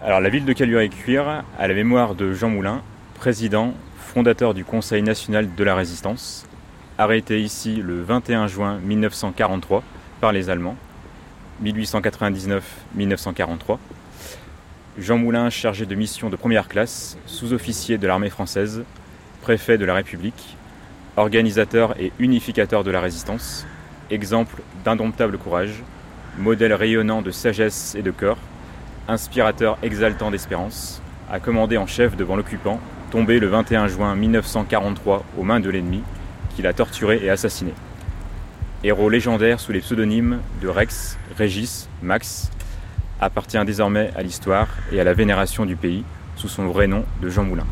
Alors la ville de Caluire-et-Cuire a la mémoire de Jean Moulin, président, fondateur du Conseil national de la résistance, arrêté ici le 21 juin 1943 par les Allemands, 1899-1943. Jean Moulin, chargé de mission de première classe, sous-officier de l'armée française, préfet de la République, organisateur et unificateur de la résistance, exemple d'indomptable courage, modèle rayonnant de sagesse et de cœur, inspirateur exaltant d'espérance, a commandé en chef devant l'occupant, tombé le 21 juin 1943 aux mains de l'ennemi, qu'il a torturé et assassiné. Héros légendaire sous les pseudonymes de Rex, Régis, Max, appartient désormais à l'histoire et à la vénération du pays sous son vrai nom de Jean Moulin.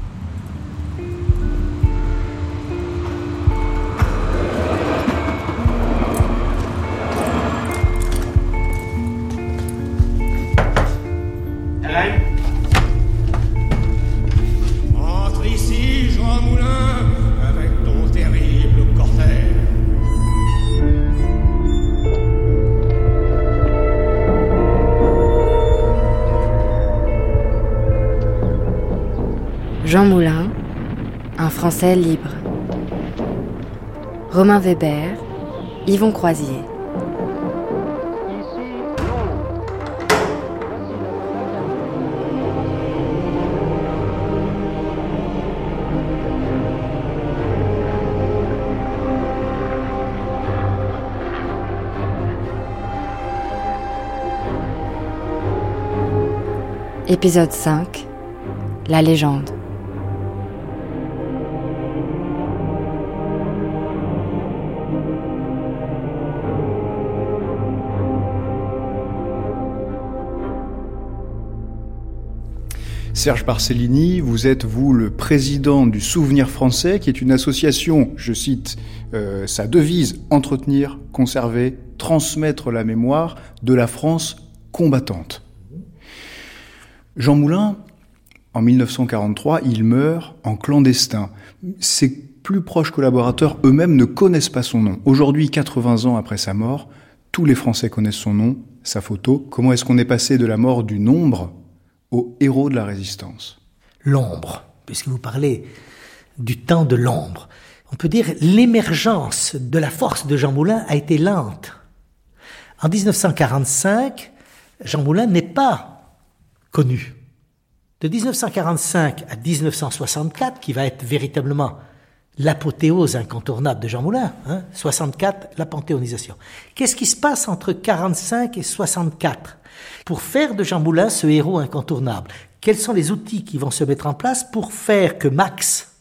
Français libre. Romain Weber, Yvon Croisier. Épisode 5 La légende. Serge Barcellini, vous êtes, vous, le président du Souvenir français, qui est une association, je cite euh, sa devise, entretenir, conserver, transmettre la mémoire de la France combattante. Jean Moulin, en 1943, il meurt en clandestin. Ses plus proches collaborateurs eux-mêmes ne connaissent pas son nom. Aujourd'hui, 80 ans après sa mort, tous les Français connaissent son nom, sa photo. Comment est-ce qu'on est passé de la mort du nombre héros de la résistance L'ombre, puisque vous parlez du temps de l'ombre. On peut dire l'émergence de la force de Jean Moulin a été lente. En 1945, Jean Moulin n'est pas connu. De 1945 à 1964, qui va être véritablement l'apothéose incontournable de Jean Moulin, hein, 64, la panthéonisation. Qu'est-ce qui se passe entre 45 et 64 pour faire de Jean Moulin ce héros incontournable Quels sont les outils qui vont se mettre en place pour faire que Max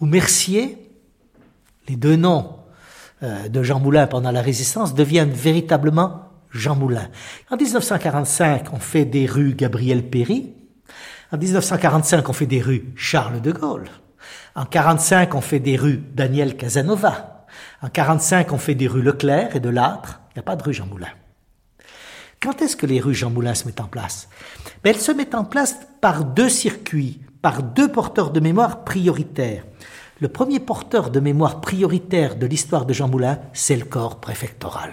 ou Mercier, les deux noms euh, de Jean Moulin pendant la résistance, deviennent véritablement Jean Moulin? En 1945, on fait des rues Gabriel Péry. En 1945, on fait des rues Charles de Gaulle. En 45, on fait des rues Daniel Casanova. En 45, on fait des rues Leclerc et de Lattre. Il n'y a pas de rue Jean Moulin. Quand est-ce que les rues Jean Moulin se mettent en place? Ben, Elles se mettent en place par deux circuits, par deux porteurs de mémoire prioritaires. Le premier porteur de mémoire prioritaire de l'histoire de Jean Moulin, c'est le corps préfectoral.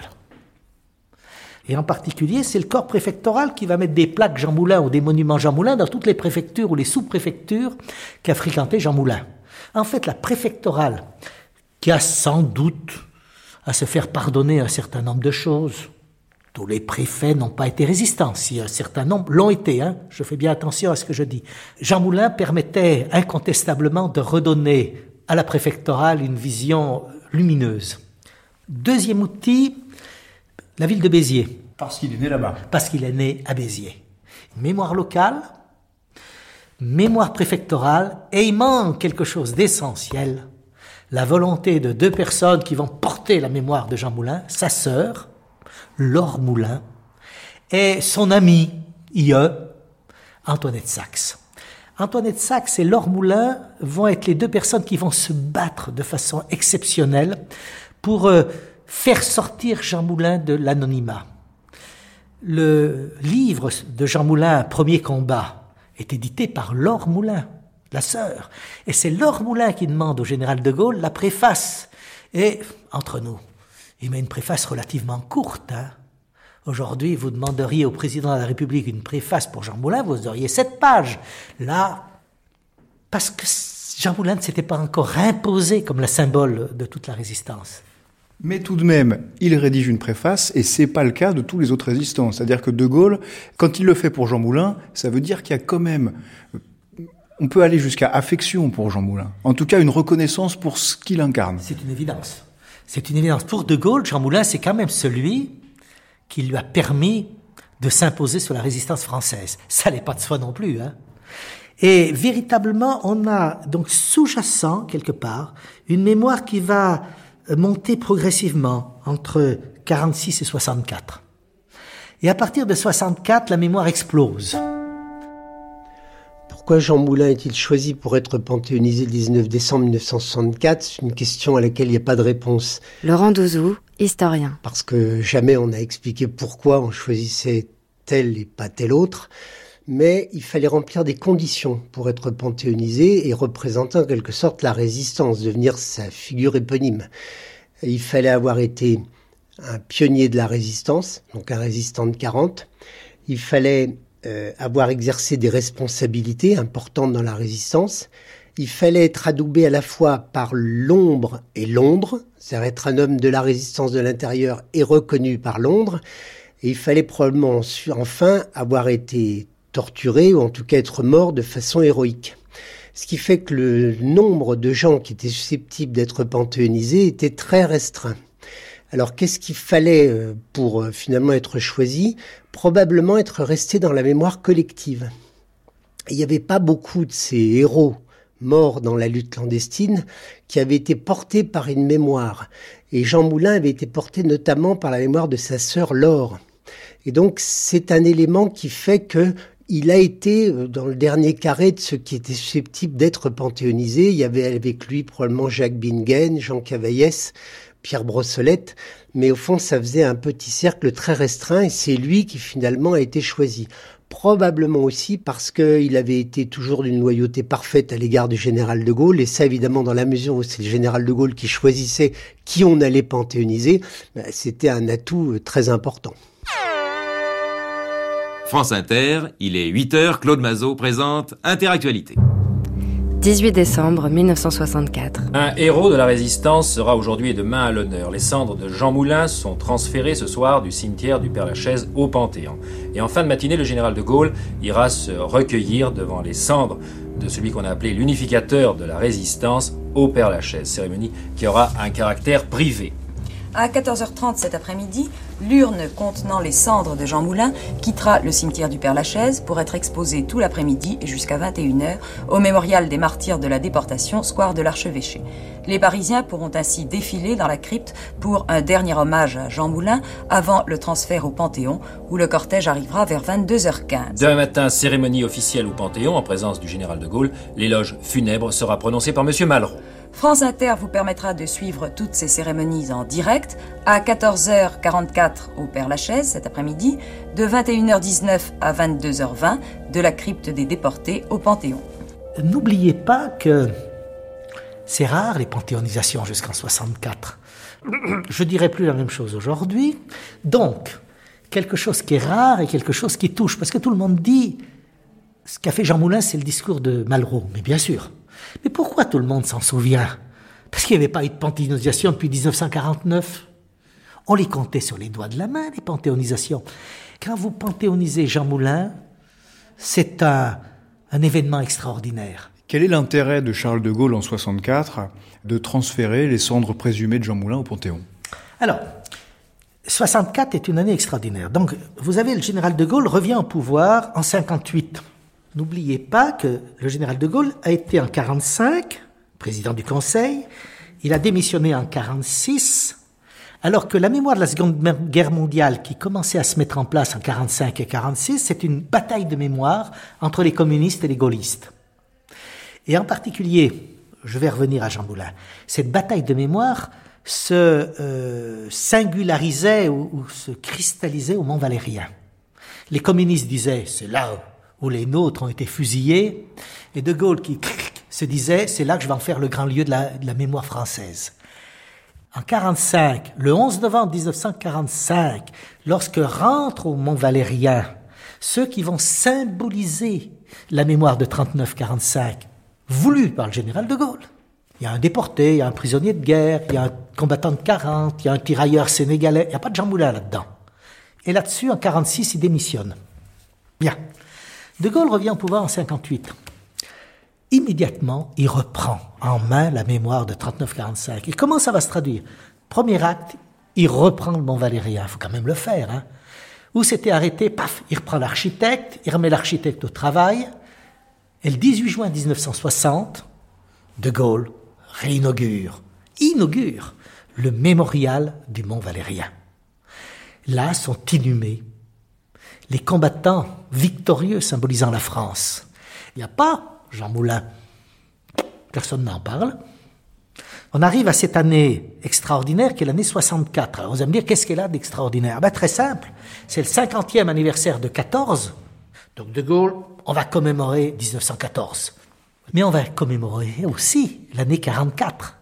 Et en particulier, c'est le corps préfectoral qui va mettre des plaques Jean Moulin ou des monuments Jean Moulin dans toutes les préfectures ou les sous-préfectures qu'a fréquenté Jean Moulin. En fait, la préfectorale, qui a sans doute à se faire pardonner un certain nombre de choses, tous les préfets n'ont pas été résistants, si un certain nombre l'ont été, hein, je fais bien attention à ce que je dis. Jean Moulin permettait incontestablement de redonner à la préfectorale une vision lumineuse. Deuxième outil, la ville de Béziers. Parce qu'il est né là-bas. Parce qu'il est né à Béziers. Mémoire locale, mémoire préfectorale, et il manque quelque chose d'essentiel. La volonté de deux personnes qui vont porter la mémoire de Jean Moulin, sa sœur, Laure Moulin, et son ami, IE, Antoinette Sachs. Antoinette Sachs et Laure Moulin vont être les deux personnes qui vont se battre de façon exceptionnelle pour euh, faire sortir Jean Moulin de l'anonymat. Le livre de Jean Moulin, Premier combat, est édité par Laure Moulin, la sœur. Et c'est Laure Moulin qui demande au général de Gaulle la préface. Et, entre nous, il met une préface relativement courte. Hein. Aujourd'hui, vous demanderiez au président de la République une préface pour Jean Moulin, vous auriez sept pages. Là, parce que Jean Moulin ne s'était pas encore imposé comme le symbole de toute la résistance. Mais tout de même, il rédige une préface et c'est pas le cas de tous les autres résistants. C'est-à-dire que De Gaulle, quand il le fait pour Jean Moulin, ça veut dire qu'il y a quand même, on peut aller jusqu'à affection pour Jean Moulin. En tout cas, une reconnaissance pour ce qu'il incarne. C'est une évidence. C'est une évidence. Pour De Gaulle, Jean Moulin, c'est quand même celui qui lui a permis de s'imposer sur la résistance française. Ça n'est pas de soi non plus. Hein. Et véritablement, on a donc sous-jacent, quelque part, une mémoire qui va monter progressivement entre 46 et 64. Et à partir de 64, la mémoire explose. Pourquoi Jean Moulin est-il choisi pour être panthéonisé le 19 décembre 1964 C'est une question à laquelle il n'y a pas de réponse. Laurent Douzou, historien. Parce que jamais on a expliqué pourquoi on choisissait tel et pas tel autre mais il fallait remplir des conditions pour être panthéonisé et représenter en quelque sorte la résistance, devenir sa figure éponyme. Il fallait avoir été un pionnier de la résistance, donc un résistant de 40. Il fallait euh, avoir exercé des responsabilités importantes dans la résistance. Il fallait être adoubé à la fois par l'ombre et l'ombre, c'est-à-dire être un homme de la résistance de l'intérieur et reconnu par l'ombre. Et il fallait probablement enfin avoir été torturé ou en tout cas être mort de façon héroïque. Ce qui fait que le nombre de gens qui étaient susceptibles d'être panthéonisés était très restreint. Alors qu'est-ce qu'il fallait euh, pour euh, finalement être choisi? Probablement être resté dans la mémoire collective. Il n'y avait pas beaucoup de ces héros morts dans la lutte clandestine qui avaient été portés par une mémoire. Et Jean Moulin avait été porté notamment par la mémoire de sa sœur Laure. Et donc c'est un élément qui fait que il a été euh, dans le dernier carré de ceux qui étaient susceptibles d'être panthéonisés. Il y avait avec lui probablement Jacques Bingen, Jean Cavaillès, Pierre Brossolette, mais au fond ça faisait un petit cercle très restreint et c'est lui qui finalement a été choisi. Probablement aussi parce qu'il avait été toujours d'une loyauté parfaite à l'égard du général de Gaulle, et ça évidemment dans la mesure où c'est le général de Gaulle qui choisissait qui on allait panthéoniser, bah, c'était un atout euh, très important. France Inter, il est 8h, Claude Mazot présente Interactualité. 18 décembre 1964. Un héros de la résistance sera aujourd'hui et demain à l'honneur. Les cendres de Jean Moulin sont transférées ce soir du cimetière du Père-Lachaise au Panthéon. Et en fin de matinée, le général de Gaulle ira se recueillir devant les cendres de celui qu'on a appelé l'unificateur de la résistance au Père-Lachaise, cérémonie qui aura un caractère privé. À 14h30 cet après-midi, l'urne contenant les cendres de Jean Moulin quittera le cimetière du Père-Lachaise pour être exposée tout l'après-midi et jusqu'à 21h au mémorial des martyrs de la déportation, square de l'Archevêché. Les Parisiens pourront ainsi défiler dans la crypte pour un dernier hommage à Jean Moulin avant le transfert au Panthéon où le cortège arrivera vers 22h15. Demain matin, cérémonie officielle au Panthéon en présence du général de Gaulle. L'éloge funèbre sera prononcé par M. Malraux. France Inter vous permettra de suivre toutes ces cérémonies en direct à 14h44 au Père Lachaise cet après-midi, de 21h19 à 22h20 de la crypte des déportés au Panthéon. N'oubliez pas que c'est rare les panthéonisations jusqu'en 64. Je dirais plus la même chose aujourd'hui. Donc, quelque chose qui est rare et quelque chose qui touche. Parce que tout le monde dit, ce qu'a fait Jean Moulin, c'est le discours de Malraux. Mais bien sûr, mais pourquoi tout le monde s'en souvient? Parce qu'il n'y avait pas eu de panthéonisation depuis 1949. On les comptait sur les doigts de la main, les panthéonisations. Quand vous panthéonisez Jean Moulin, c'est un, un événement extraordinaire. Quel est l'intérêt de Charles de Gaulle en 64 de transférer les cendres présumées de Jean Moulin au Panthéon? Alors, 64 est une année extraordinaire. Donc, vous avez le général de Gaulle revient au pouvoir en 58. N'oubliez pas que le général de Gaulle a été en 45 président du Conseil, il a démissionné en 46, alors que la mémoire de la Seconde Guerre mondiale qui commençait à se mettre en place en 45 et 46, c'est une bataille de mémoire entre les communistes et les gaullistes. Et en particulier, je vais revenir à Jean Moulin, cette bataille de mémoire se euh, singularisait ou, ou, se cristallisait au Mont Valérien. Les communistes disaient, c'est là où les nôtres ont été fusillés, et De Gaulle qui se disait, c'est là que je vais en faire le grand lieu de la, mémoire française. En 45, le 11 novembre 1945, lorsque rentrent au Mont Valérien ceux qui vont symboliser la mémoire de 39-45, voulue par le général de Gaulle. Il y a un déporté, il y a un prisonnier de guerre, il y a un combattant de 40, il y a un tirailleur sénégalais, il n'y a pas de Jean Moulin là-dedans. Et là-dessus, en 46, il démissionne. Bien. De Gaulle revient au pouvoir en 58. Immédiatement, il reprend en main la mémoire de 39-45. Et comment ça va se traduire? Premier acte, il reprend le Mont Valérien. Il faut quand même le faire. Hein. Où s'était arrêté, paf, il reprend l'architecte, il remet l'architecte au travail. Et le 18 juin 1960, De Gaulle réinaugure, inaugure le mémorial du Mont Valérien. Là sont inhumés les combattants victorieux symbolisant la France. Il n'y a pas Jean Moulin. Personne n'en parle. On arrive à cette année extraordinaire qui est l'année 64. Alors vous allez me dire, qu'est-ce qu'elle a d'extraordinaire? Ben, Très simple. C'est le 50e anniversaire de 14. Donc De Gaulle, on va commémorer 1914. Mais on va commémorer aussi l'année 44.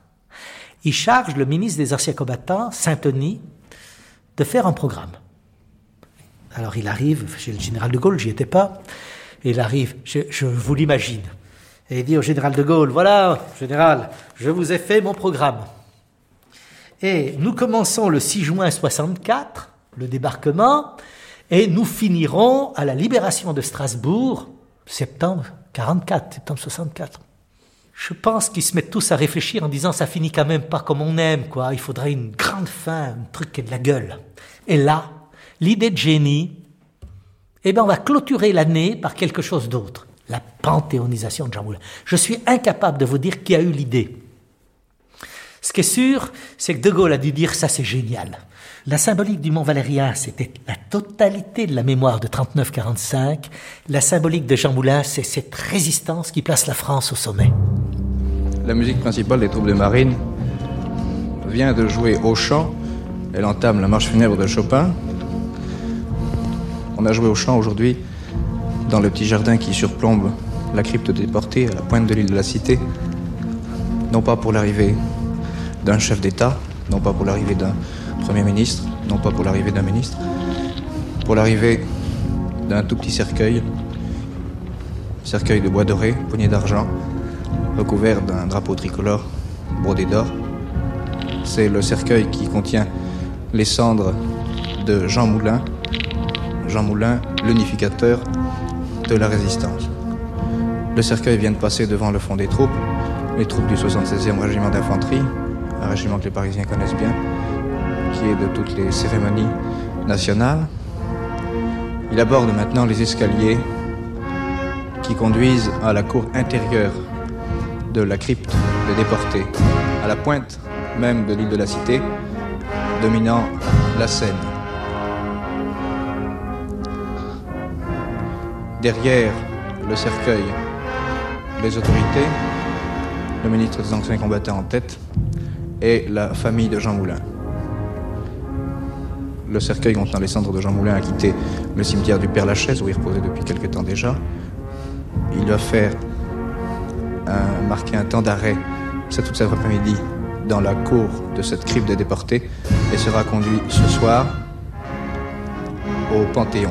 Il charge le ministre des Anciens combattants, Saint-Denis, de faire un programme. Alors il arrive chez le général de Gaulle, j'y étais pas, il arrive, je, vous l'imagine, et il dit au général de Gaulle, voilà, général, je vous ai fait mon programme. Et nous commençons le 6 juin 64, le débarquement, et nous finirons à la libération de Strasbourg, septembre 44, septembre 64. Je pense qu'ils se mettent tous à réfléchir en disant ça finit quand même pas comme on aime, quoi. Il faudrait une grande fin, un truc qui ait de la gueule. Et là, l'idée de génie, eh bien, on va clôturer l'année par quelque chose d'autre. La panthéonisation de Jean Moulin. Je suis incapable de vous dire qui a eu l'idée. Ce qui est sûr, c'est que De Gaulle a dû dire ça, c'est génial. La symbolique du Mont Valérien, c'était la totalité de la mémoire de 39-45. La symbolique de Jean Moulin, c'est cette résistance qui place la France au sommet. La musique principale des troupes de marine vient de jouer au chant. Elle entame la marche funèbre de Chopin. On a joué au chant aujourd'hui dans le petit jardin qui surplombe la crypte déportée à la pointe de l'île de la Cité. Non pas pour l'arrivée d'un chef d'État, non pas pour l'arrivée d'un Premier ministre, non pas pour l'arrivée d'un ministre, pour l'arrivée d'un tout petit cercueil, cercueil de bois doré, poignée d'argent, recouvert d'un drapeau tricolore brodé d'or. C'est le cercueil qui contient les cendres de Jean Moulin, Jean Moulin, l'unificateur de la résistance. Le cercueil vient de passer devant le fond des troupes, les troupes du 76e régiment d'infanterie, un régiment que les Parisiens connaissent bien, qui est de toutes les cérémonies nationales. Il aborde maintenant les escaliers qui conduisent à la cour intérieure de la crypte des déportés, à la pointe même de l'île de la Cité, dominant la Seine. Derrière le cercueil les autorités, le ministre des Anciens combattants en tête et la famille de Jean Moulin. Le cercueil contenant les cendres de Jean Moulin a quitté le cimetière du Père Lachaise où il reposait depuis quelque temps déjà. Il va faire marquer un temps d'arrêt, c'est toute cet après-midi, dans la cour de cette crypte des déportés et sera conduit ce soir au Panthéon.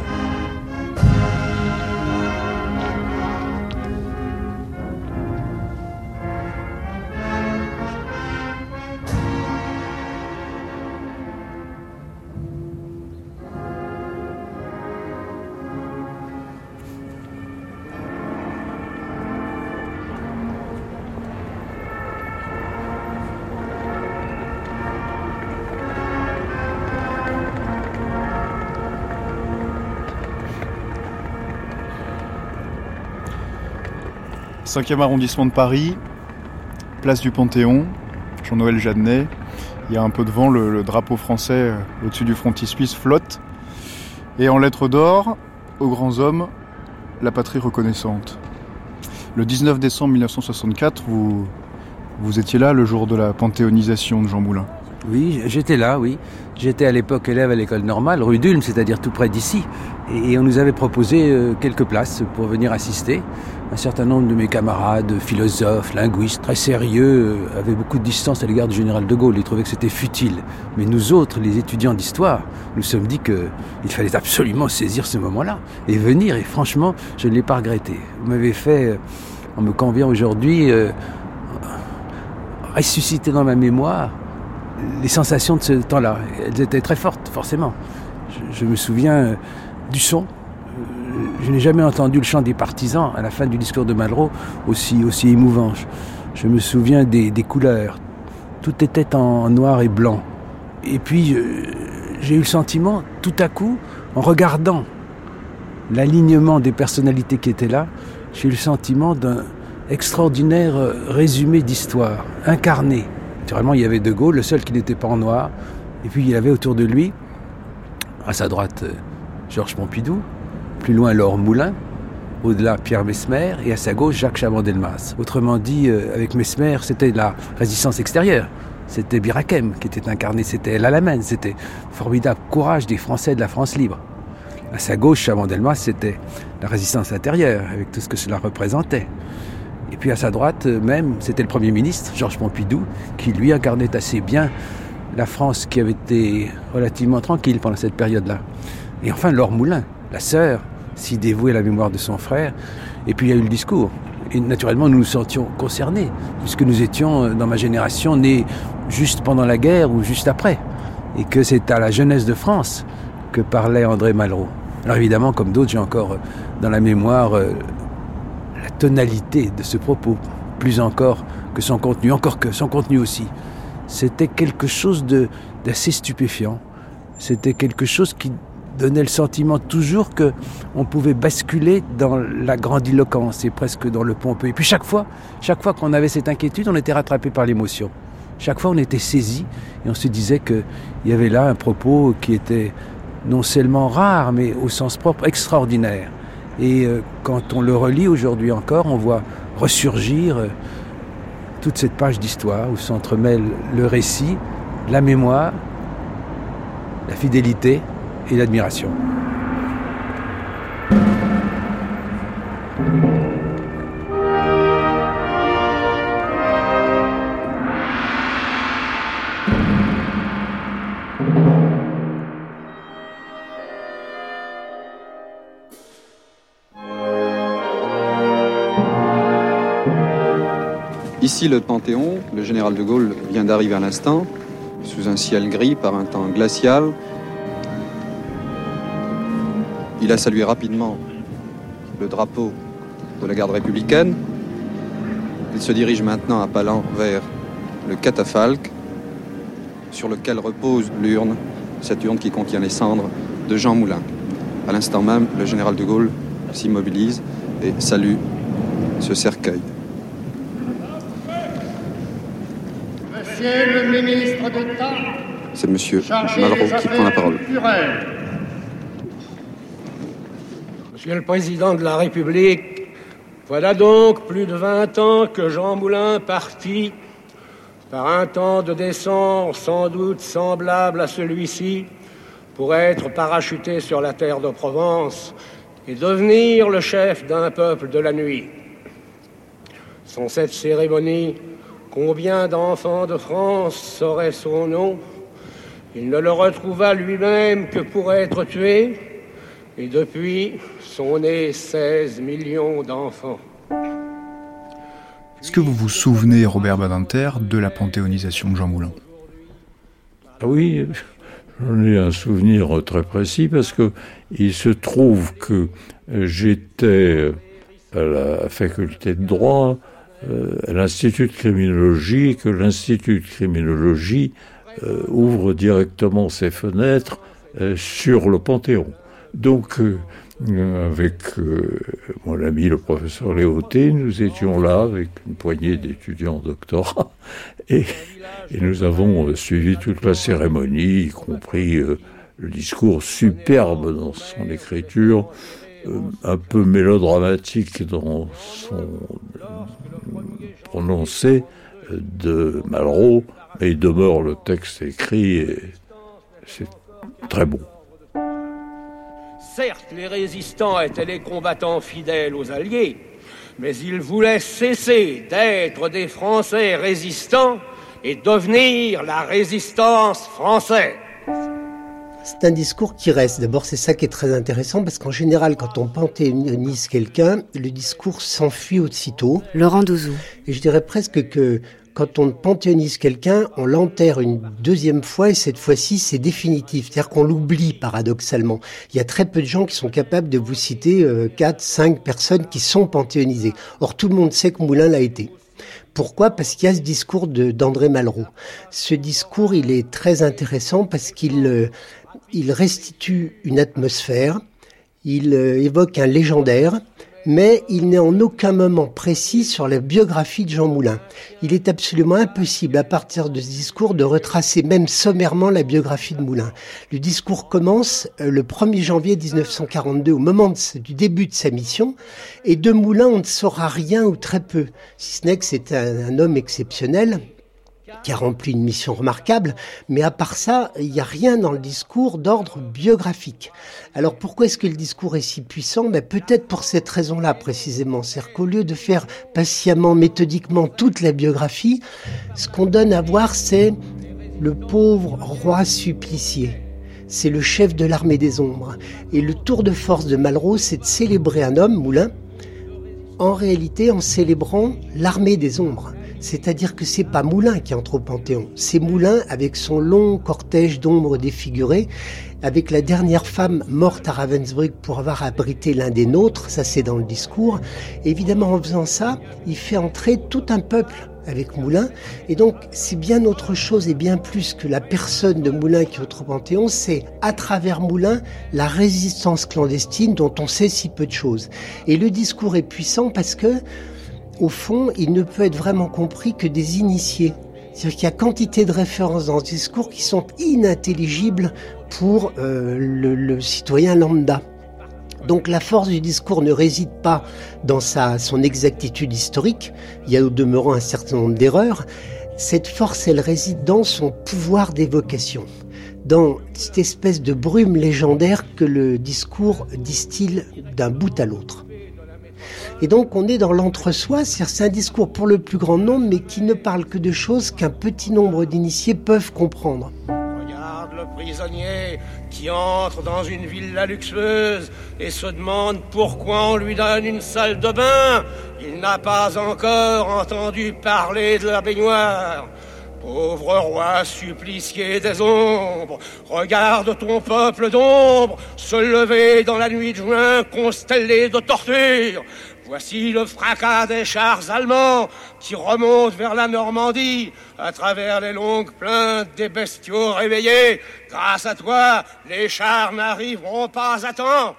Cinquième arrondissement de Paris, place du Panthéon, Jean-Noël Jeannet. Il y a un peu de vent, le, drapeau français euh, au-dessus du frontispice flotte. Et en lettres d'or, aux grands hommes, la patrie reconnaissante. Le 19 décembre 1964, vous, vous étiez là le jour de la panthéonisation de Jean Moulin. Oui, j'étais là, oui. J'étais à l'époque élève à l'école normale, rue d'Ulm, c'est-à-dire tout près d'ici. Et on nous avait proposé euh, quelques places pour venir assister. Un certain nombre de mes camarades, philosophes, linguistes, très sérieux, euh, avaient beaucoup de distance à l'égard du général de Gaulle. Ils trouvaient que c'était futile. Mais nous autres, les étudiants d'histoire, nous sommes dit qu'il fallait absolument saisir ce moment-là et venir. Et franchement, je ne l'ai pas regretté. Vous m'avez fait, euh, en me convient aujourd'hui, ressusciter dans ma mémoire les sensations de ce temps-là. Elles étaient très fortes, forcément. Je, me souviens du son. Je n'ai jamais entendu le chant des partisans à la fin du discours de Malraux aussi, aussi émouvant. Je, me souviens des, couleurs. Tout était en noir et blanc. Et puis, j'ai eu le sentiment, tout à coup, en regardant l'alignement des personnalités qui étaient là, j'ai eu le sentiment d'un extraordinaire résumé d'histoire, incarné. Naturellement, il y avait De Gaulle, le seul qui n'était pas en noir. Et puis, il y avait autour de lui, à sa droite, Georges Pompidou, plus loin Laure Moulin, au-delà Pierre Mesmer, et à sa gauche Jacques Chaban-Delmas. Autrement dit, euh, avec Mesmer, c'était la résistance extérieure. C'était Birakem qui était incarné, c'était El c'était formidable courage des Français de la France libre. À sa gauche, Chaban-Delmas, c'était la résistance intérieure, avec tout ce que cela représentait. Et puis à sa droite euh, même, c'était le Premier ministre, Georges Pompidou, qui lui incarnait assez bien la France qui avait été relativement tranquille pendant cette période-là. Et enfin, Laure Moulin, la sœur, si dévouée à la mémoire de son frère. Et puis il y a eu le discours. Et naturellement, nous nous sentions concernés, puisque nous étions, euh, dans ma génération, nés juste pendant la guerre ou juste après. Et que c'est à la jeunesse de France que parlait André Malraux. Alors évidemment, comme d'autres, j'ai encore euh, dans la mémoire tonalité de ce propos, plus encore que son contenu, encore que son contenu aussi. C'était quelque chose d'assez stupéfiant. C'était quelque chose qui donnait le sentiment toujours que on pouvait basculer dans la grandiloquence et presque dans le pompeux. Et puis chaque fois, chaque fois qu'on avait cette inquiétude, on était rattrapé par l'émotion. Chaque fois, on était saisi et on se disait qu'il y avait là un propos qui était non seulement rare, mais au sens propre extraordinaire. Et euh, quand on le relit aujourd'hui encore, on voit ressurgir euh, toute cette page d'histoire où s'entremêle le récit, la mémoire, la fidélité et l'admiration. Ici, le Panthéon, le général de Gaulle vient d'arriver à l'instant, sous un ciel gris par un temps glacial, il a salué rapidement le drapeau de la garde républicaine. Il se dirige maintenant à pas vers le catafalque sur lequel repose l'urne, cette urne qui contient les cendres de Jean Moulin. À l'instant même, le général de Gaulle s'immobilise et salue ce cercueil. Monsieur le ministre d'État, c'est monsieur Malraux qui prend la parole. Monsieur le Président de la République, voilà donc plus de vingt ans que Jean Moulin partit par un temps de descente sans doute semblable à celui-ci pour être parachuté sur la terre de Provence et devenir le chef d'un peuple de la nuit. Sans cette cérémonie, combien d'enfants de France sauraient son nom Il ne le retrouva lui-même que pour être tué, et depuis sont nés 16 millions d'enfants. Est-ce que vous vous souvenez, Robert Badinter, de la panthéonisation de Jean Moulin? Ah Oui, j'en ai un souvenir très précis parce que il se trouve que j'étais à la faculté de droit, euh, l'Institut de criminologie, que l'Institut de criminologie euh, ouvre directement ses fenêtres euh, sur le Panthéon. Donc, euh, avec euh, mon ami le professeur Léoté, nous étions là avec une poignée d'étudiants doctorats et, et, nous avons euh, suivi toute la cérémonie, y compris le discours superbe dans son écriture, un peu mélodramatique dans son prononcé de Malraux, mais il demeure le texte écrit et c'est très beau. Certes, les résistants étaient les combattants fidèles aux Alliés, mais ils voulaient cesser d'être des Français résistants et devenir la résistance française. C'est un discours qui reste. D'abord, c'est ça qui est très intéressant parce qu'en général, quand on panthéonise quelqu'un, le discours s'enfuit aussitôt. Laurent Douzou. Et je dirais presque que quand on panthéonise quelqu'un, on l'enterre une deuxième fois et cette fois-ci, c'est définitif. C'est-à-dire qu'on l'oublie paradoxalement. Il y a très peu de gens qui sont capables de vous citer euh, quatre, cinq personnes qui sont panthéonisées. Or, tout le monde sait que Moulin l'a été. Pourquoi? Parce qu'il y a ce discours d'André Malraux. Ce discours, il est très intéressant parce qu'il euh, il restitue une atmosphère, il euh, évoque un légendaire, mais il n'est en aucun moment précis sur la biographie de Jean Moulin. Il est absolument impossible à partir de ce discours de retracer même sommairement la biographie de Moulin. Le discours commence euh, le 1er janvier 1942, au moment du début de sa mission, et de Moulin on ne saura rien ou très peu, si ce c'est un homme exceptionnel, qui a rempli une mission remarquable, mais à part ça, il n'y a rien dans le discours d'ordre biographique. Alors pourquoi est-ce que le discours est si puissant? Ben, Peut-être pour cette raison-là précisément. C'est-à-dire qu'au lieu de faire patiemment, méthodiquement toute la biographie, ce qu'on donne à voir, c'est le pauvre roi supplicié. C'est le chef de l'armée des ombres. Et le tour de force de Malraux, c'est de célébrer un homme, Moulin, en réalité en célébrant l'armée des ombres. C'est-à-dire que c'est pas Moulin qui entre au Panthéon, c'est Moulin avec son long cortège d'ombres défigurées, avec la dernière femme morte à Ravensbrück pour avoir abrité l'un des nôtres, ça c'est dans le discours. évidemment, en faisant ça, il fait entrer tout un peuple avec Moulin. Et donc, c'est bien autre chose et bien plus que la personne de Moulin qui est au Panthéon, c'est à travers Moulin la résistance clandestine dont on sait si peu de choses. Et le discours est puissant parce que au fond, il ne peut être vraiment compris que des initiés. C'est-à-dire qu'il y a quantité de références dans ce discours qui sont inintelligibles pour euh, le, citoyen lambda. Donc la force du discours ne réside pas dans sa, son exactitude historique, il y a au demeurant un certain nombre d'erreurs, cette force elle réside dans son pouvoir d'évocation, dans cette espèce de brume légendaire que le discours distille d'un bout à l'autre. Et donc on est dans l'entre-soi, c'est un discours pour le plus grand nombre, mais qui ne parle que de choses qu'un petit nombre d'initiés peuvent comprendre. Regarde le prisonnier qui entre dans une villa luxueuse et se demande pourquoi on lui donne une salle de bain. Il n'a pas encore entendu parler de la baignoire. Pauvre roi supplicié des ombres, regarde ton peuple d'ombre se lever dans la nuit de juin constellé de tortures. Voici le fracas des chars allemands qui remontent vers la Normandie à travers les longues plaintes des bestiaux réveillés. Grâce à toi, les chars n'arriveront pas à temps.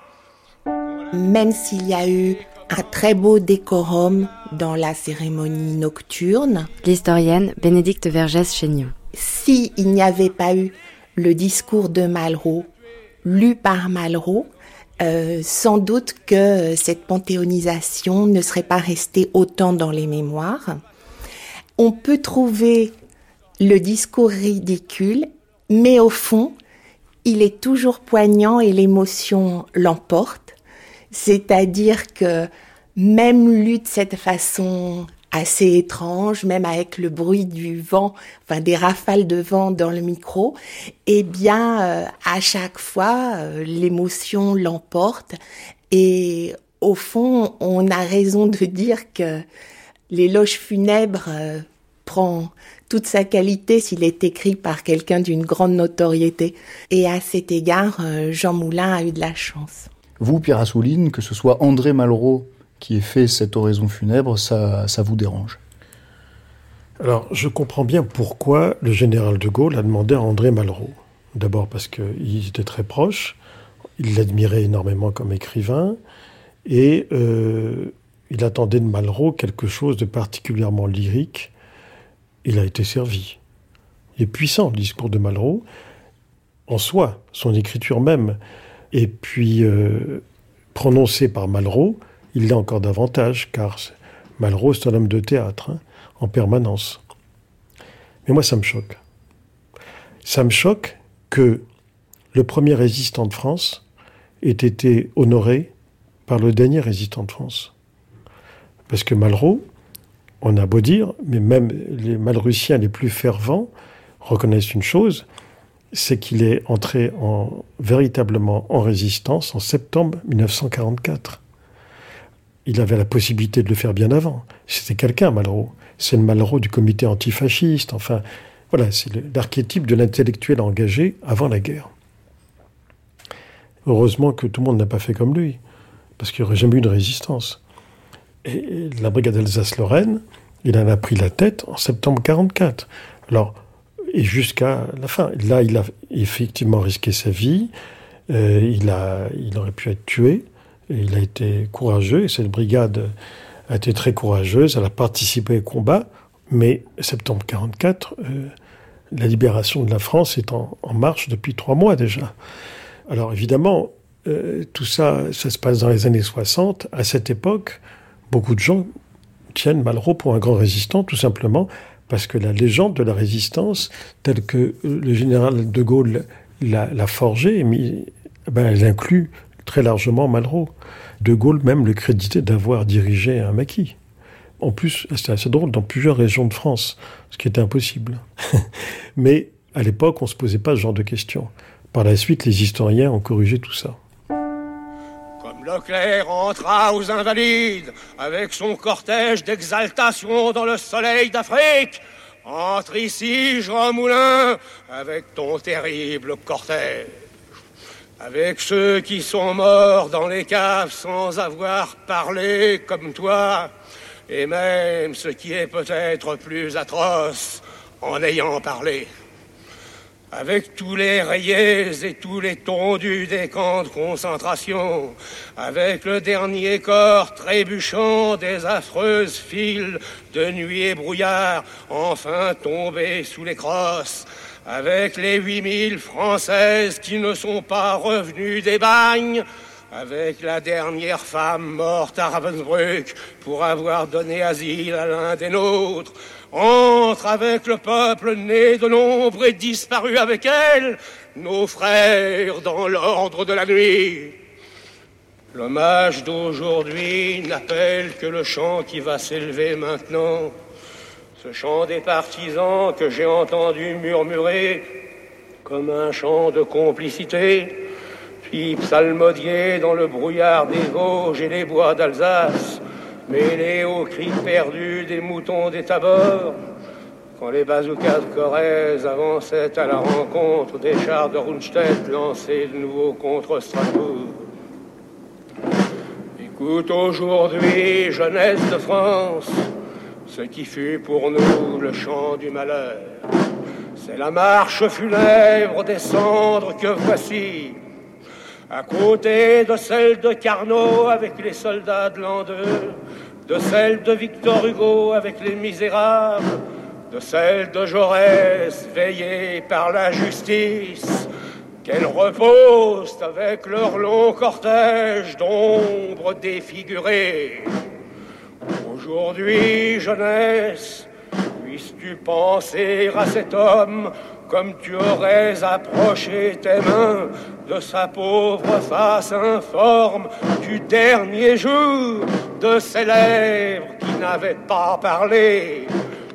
Même s'il y a eu un très beau décorum dans la cérémonie nocturne. L'historienne Bénédicte Vergès-Chénion. Si il n'y avait pas eu le discours de Malraux, lu par Malraux, euh, sans doute que cette panthéonisation ne serait pas restée autant dans les mémoires. On peut trouver le discours ridicule, mais au fond, il est toujours poignant et l'émotion l'emporte. C'est-à-dire que même lu de cette façon assez étrange, même avec le bruit du vent, enfin des rafales de vent dans le micro, eh bien, euh, à chaque fois, euh, l'émotion l'emporte et au fond, on a raison de dire que l'éloge funèbre euh, prend toute sa qualité s'il est écrit par quelqu'un d'une grande notoriété. Et à cet égard, Jean Moulin a eu de la chance. Vous, Pierre Assouline, que ce soit André Malraux qui ait fait cette oraison funèbre, ça, ça vous dérange? Alors, je comprends bien pourquoi le général de Gaulle a demandé à André Malraux. D'abord parce qu'ils étaient très proches, il l'admirait énormément comme écrivain, et euh, il attendait de Malraux quelque chose de particulièrement lyrique. Il a été servi. Il est puissant, le discours de Malraux, en soi, son écriture même. Et puis, euh, prononcé par Malraux, il l'est encore davantage, car Malraux, est un homme de théâtre, hein, en permanence. Mais moi, ça me choque. Ça me choque que le premier résistant de France ait été honoré par le dernier résistant de France. Parce que Malraux, on a beau dire, mais même les Malrussiens les plus fervents reconnaissent une chose, c'est qu'il est entré en, véritablement en résistance en septembre 1944. Il avait la possibilité de le faire bien avant. C'était quelqu'un, Malraux. C'est le Malraux du comité antifasciste. Enfin, voilà, c'est l'archétype de l'intellectuel engagé avant la guerre. Heureusement que tout le monde n'a pas fait comme lui, parce qu'il n'y aurait jamais eu de résistance. Et la brigade Alsace-Lorraine, il en a pris la tête en septembre 1944. Alors, et jusqu'à la fin. Là, il a effectivement risqué sa vie. Euh, il, aurait pu être tué. Il a été courageux. Et cette brigade a été très courageuse. Elle a participé au combat. Mais septembre 44, euh, la libération de la France est en, marche depuis trois mois déjà. Alors évidemment, euh, tout ça, ça se passe dans les années 60. À cette époque, beaucoup de gens tiennent Malraux pour un grand résistant, tout simplement parce que la légende de la résistance, telle que le général de Gaulle l'a forgée, ben, elle inclut très largement Malraux. De Gaulle même le créditait d'avoir dirigé un maquis. En plus, c'est assez drôle, dans plusieurs régions de France, ce qui était impossible. Mais à l'époque, on ne se posait pas ce genre de questions. Par la suite, les historiens ont corrigé tout ça. Comme Leclerc entra aux Invalides avec son cortège d'exaltation dans le soleil d'Afrique, entre ici, Jean Moulin, avec ton terrible cortège. Avec ceux qui sont morts dans les caves sans avoir parlé comme toi, et même ce qui est peut-être plus atroce en ayant parlé. Avec tous les rayés et tous les tondus des camps de concentration, avec le dernier corps trébuchant des affreuses files de nuit et brouillard, enfin tombés sous les crosses, avec les 8000 Françaises qui ne sont pas revenues des bagnes, avec la dernière femme morte à Ravensbrück pour avoir donné asile à l'un des nôtres, entre avec le peuple né de l'ombre et disparu avec elle, nos frères dans l'ordre de la nuit. L'hommage d'aujourd'hui n'appelle que le chant qui va s'élever maintenant, ce chant des partisans que j'ai entendu murmurer comme un chant de complicité puis psalmodier dans le brouillard des Vosges et des bois d'Alsace, mêlé aux cris perdus des moutons des tabords, quand les bazookas de Corrèze avançaient à la rencontre des chars de Rundstedt lancés de nouveau contre Strasbourg. Écoute aujourd'hui, jeunesse de France, ce qui fut pour nous le chant du malheur. C'est la marche funèbre des cendres que voici, à côté de celle de Carnot avec les soldats de l'an 2, de celle de Victor Hugo avec les misérables, de celle de Jaurès veillée par la justice, qu'elles reposent avec leur long cortège d'ombres défigurées. Aujourd'hui, jeunesse, puisses-tu penser à cet homme comme tu aurais approché tes mains de sa pauvre face informe du dernier jour, de ses lèvres qui n'avaient pas parlé?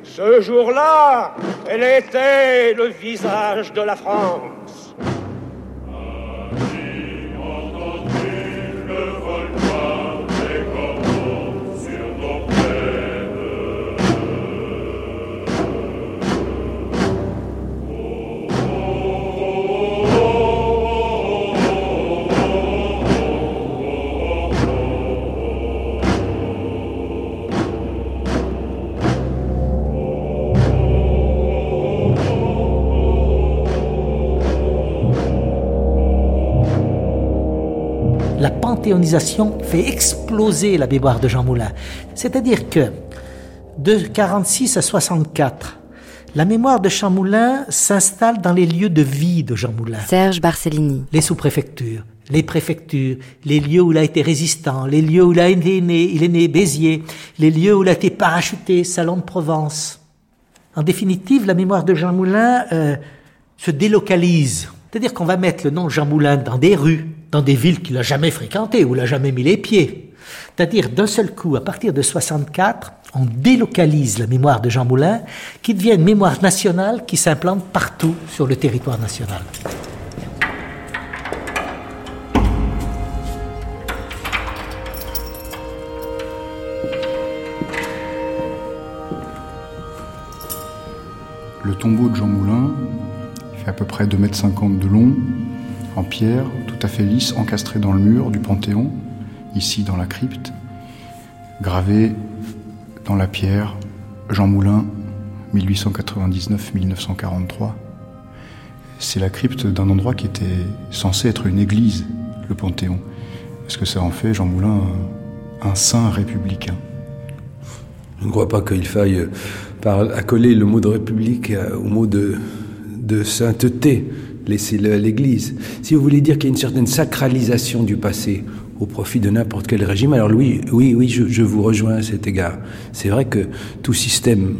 Ce jour-là, elle était le visage de la France. Fait exploser la mémoire de Jean Moulin. C'est-à-dire que de 46 à 64, la mémoire de Jean Moulin s'installe dans les lieux de vie de Jean Moulin. Serge Barcellini. Les sous-préfectures, les préfectures, les lieux où il a été résistant, les lieux où il a été né, il est né Béziers, les lieux où il a été parachuté, Salon de Provence. En définitive, la mémoire de Jean Moulin euh, se délocalise. C'est-à-dire qu'on va mettre le nom de Jean Moulin dans des rues, dans des villes qu'il n'a jamais fréquentées, où il n'a jamais mis les pieds. C'est-à-dire, d'un seul coup, à partir de 64, on délocalise la mémoire de Jean Moulin, qui devient une mémoire nationale qui s'implante partout sur le territoire national. Le tombeau de Jean Moulin fait à peu près 2,50 m de long, en pierre, tout encastré dans le mur du Panthéon, ici dans la crypte, gravé dans la pierre, Jean Moulin, 1899-1943. C'est la crypte d'un endroit qui était censé être une église, le Panthéon. Parce que ça en fait, Jean Moulin, un saint républicain? Je ne crois pas qu'il faille accoler le mot de république au mot de sainteté, laisser l'Église. Si vous voulez dire qu'il y a une certaine sacralisation du passé au profit de n'importe quel régime, alors oui, oui, oui, je, vous rejoins à cet égard. C'est vrai que tout système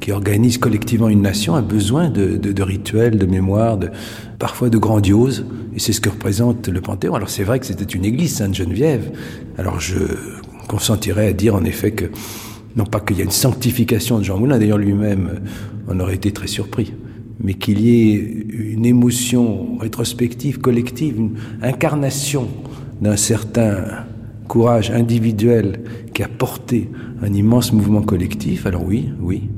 qui organise collectivement une nation a besoin de, rituels, de mémoire, de, parfois de grandiose, et c'est ce que représente le Panthéon. Alors c'est vrai que c'était une église, Sainte-Geneviève. Alors je consentirais à dire en effet que non pas qu'il y ait une sanctification de Jean Moulin, d'ailleurs lui-même on aurait été très surpris, mais qu'il y ait une émotion rétrospective, collective, une incarnation d'un certain courage individuel qui a porté un immense mouvement collectif, alors oui, oui.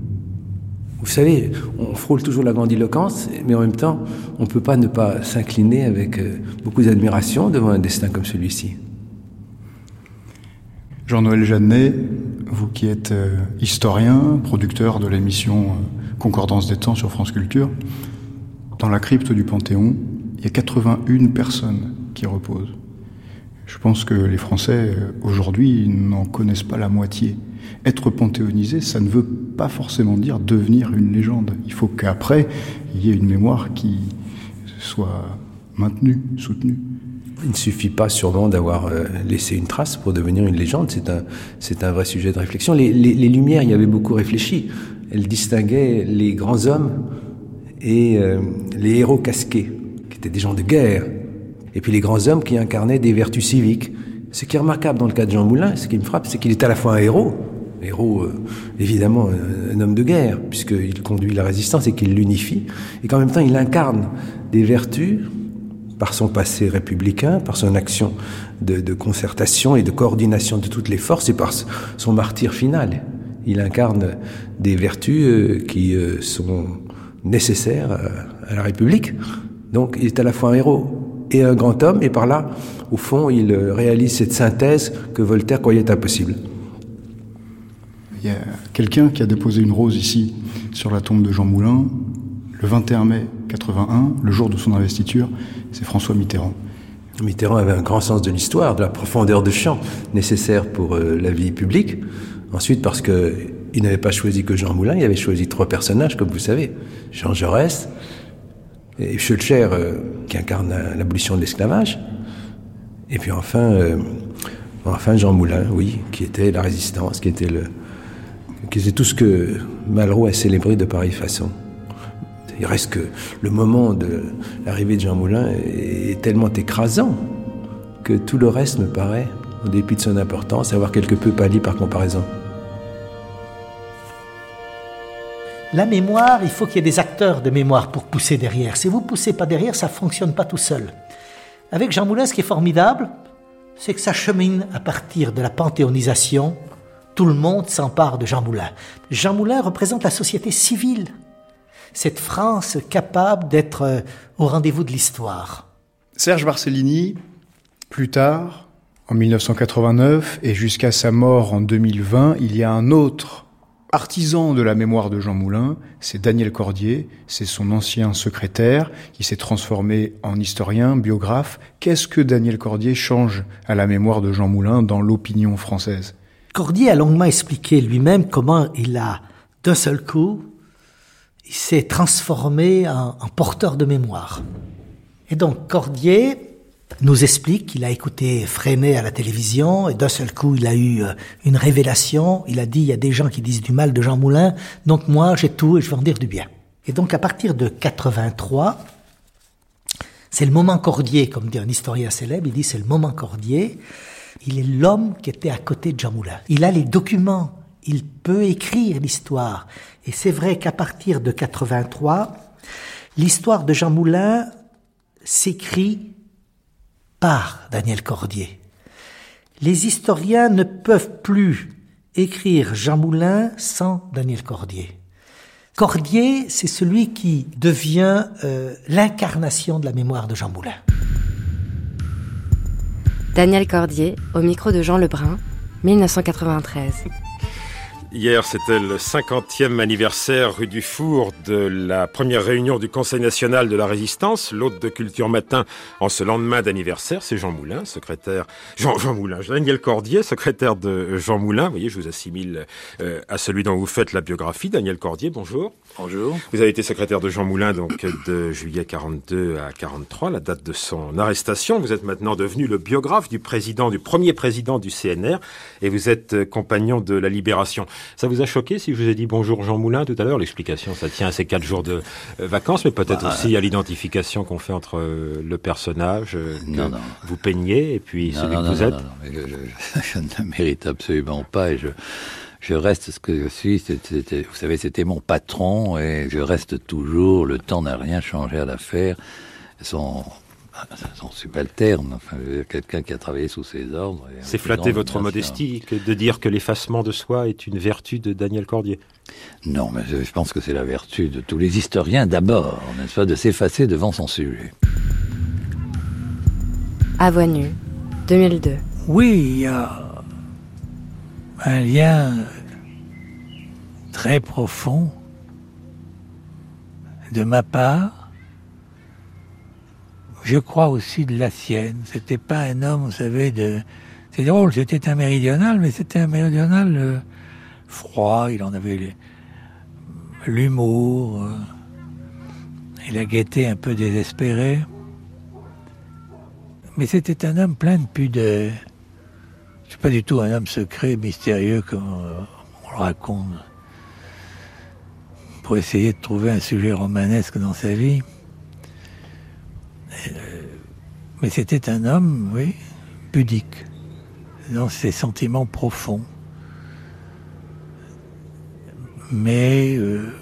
Vous savez, on frôle toujours la grandiloquence, mais en même temps, on ne peut pas ne pas s'incliner avec euh, beaucoup d'admiration devant un destin comme celui-ci. Jean-Noël Jeannet, vous qui êtes euh, historien, producteur de l'émission euh, Concordance des temps sur France Culture, dans la crypte du Panthéon, il y a 81 personnes qui reposent. Je pense que les Français, euh, aujourd'hui, n'en connaissent pas la moitié. Être panthéonisé, ça ne veut pas forcément dire devenir une légende. Il faut qu'après, il y ait une mémoire qui soit maintenue, soutenue. Il ne suffit pas sûrement d'avoir euh, laissé une trace pour devenir une légende, c'est un, c'est un vrai sujet de réflexion. Les, les, Lumières y avaient beaucoup réfléchi. Elles distinguaient les grands hommes et euh, les héros casqués, qui étaient des gens de guerre, et puis les grands hommes qui incarnaient des vertus civiques. Ce qui est remarquable dans le cas de Jean Moulin, ce qui me frappe, c'est qu'il est à la fois un héros, héros euh, évidemment un, un homme de guerre, puisqu'il conduit la résistance et qu'il l'unifie, et qu'en même temps il incarne des vertus par son passé républicain, par son action de, concertation et de coordination de toutes les forces et par son martyr final. Il incarne des vertus euh, qui euh, sont nécessaires à, à la République. Donc il est à la fois un héros et un grand homme, et par là, au fond, il réalise cette synthèse que Voltaire croyait impossible. Il y a quelqu'un qui a déposé une rose ici, sur la tombe de Jean Moulin, le 21 mai 81, le jour de son investiture, c'est François Mitterrand. Mitterrand avait un grand sens de l'histoire, de la profondeur de champ nécessaire pour euh, la vie publique. Ensuite, parce que il n'avait pas choisi que Jean Moulin, il avait choisi trois personnages, comme vous savez. Jean Jaurès, et Schulcher, euh, qui incarne l'abolition de l'esclavage. Et puis enfin, euh, enfin Jean Moulin, oui, qui était la résistance, qui était le, qui était tout ce que Malraux a célébré de pareille façon. Il reste que le moment de l'arrivée de Jean Moulin est tellement écrasant que tout le reste me paraît, en dépit de son importance, avoir quelque peu pâli par comparaison. La mémoire, il faut qu'il y ait des acteurs de mémoire pour pousser derrière. Si vous ne poussez pas derrière, ça ne fonctionne pas tout seul. Avec Jean Moulin, ce qui est formidable, c'est que ça chemine à partir de la panthéonisation. Tout le monde s'empare de Jean Moulin. Jean Moulin représente la société civile cette France capable d'être euh, au rendez-vous de l'histoire. Serge Barcellini, plus tard, en 1989 et jusqu'à sa mort en 2020, il y a un autre artisan de la mémoire de Jean Moulin, c'est Daniel Cordier, c'est son ancien secrétaire qui s'est transformé en historien, biographe. Qu'est-ce que Daniel Cordier change à la mémoire de Jean Moulin dans l'opinion française? Cordier a longuement expliqué lui-même comment il a, d'un seul coup, il s'est transformé en, porteur de mémoire. Et donc Cordier nous explique qu'il a écouté Freinet à la télévision et d'un seul coup il a eu une révélation. Il a dit il y a des gens qui disent du mal de Jean Moulin, donc moi j'ai tout et je vais en dire du bien. Et donc à partir de 83, C'est le moment Cordier, comme dit un historien célèbre, il dit c'est le moment Cordier. Il est l'homme qui était à côté de Jean Moulin. Il a les documents, il peut écrire l'histoire. Et c'est vrai qu'à partir de 83, l'histoire de Jean Moulin s'écrit par Daniel Cordier. Les historiens ne peuvent plus écrire Jean Moulin sans Daniel Cordier. Cordier, c'est celui qui devient euh, l'incarnation de la mémoire de Jean Moulin. Daniel Cordier, au micro de Jean Lebrun, 1993. Hier, c'était le 50e anniversaire rue du Four de la première réunion du Conseil national de la résistance. L'hôte de culture matin en ce lendemain d'anniversaire, c'est Jean Moulin, secrétaire... Jean, Jean Moulin, Daniel Cordier, secrétaire de Jean Moulin. Vous voyez, je vous assimile euh, à celui dont vous faites la biographie. Daniel Cordier, bonjour. Bonjour. Vous avez été secrétaire de Jean Moulin donc de juillet 42 à 43, la date de son arrestation. Vous êtes maintenant devenu le biographe du président, du premier président du CNR, et vous êtes euh, compagnon de la Libération. Ça vous a choqué si je vous ai dit bonjour Jean Moulin tout à l'heure? L'explication, ça tient à ces quatre jours de euh, vacances, mais peut-être Bah, aussi à l'identification qu'on fait entre euh, le personnage euh, que Non, non. vous peignez et puis Non, celui non, que non, vous non, êtes. non, non, mais je, je- je ne le mérite absolument pas et je, je reste ce que je suis. C'était- vous savez, c'était mon patron et je reste toujours. Le temps n'a rien changé à l'affaire. Son, son subalterne, enfin, quelqu'un qui a travaillé sous ses ordres. C'est flatter votre modestie que de dire que l'effacement de soi est une vertu de Daniel Cordier. Non, mais je, je pense que c'est la vertu de tous les historiens d'abord, n'est-ce pas, de s'effacer devant son sujet. À voix nue, 2002. Oui, il y a un lien très profond de ma part. Je crois aussi de la sienne. C'était pas un homme, vous savez, de. C'est drôle, c'était un méridional, mais c'était un méridional euh, froid. Il en avait l'humour euh, et la gaieté un peu désespérée. Mais c'était un homme plein de pudeur. C'est pas du tout un homme secret, mystérieux comme euh, on le raconte. Pour essayer de trouver un sujet romanesque dans sa vie. Euh, mais c'était un homme, oui, pudique, dans ses sentiments profonds. Mais euh,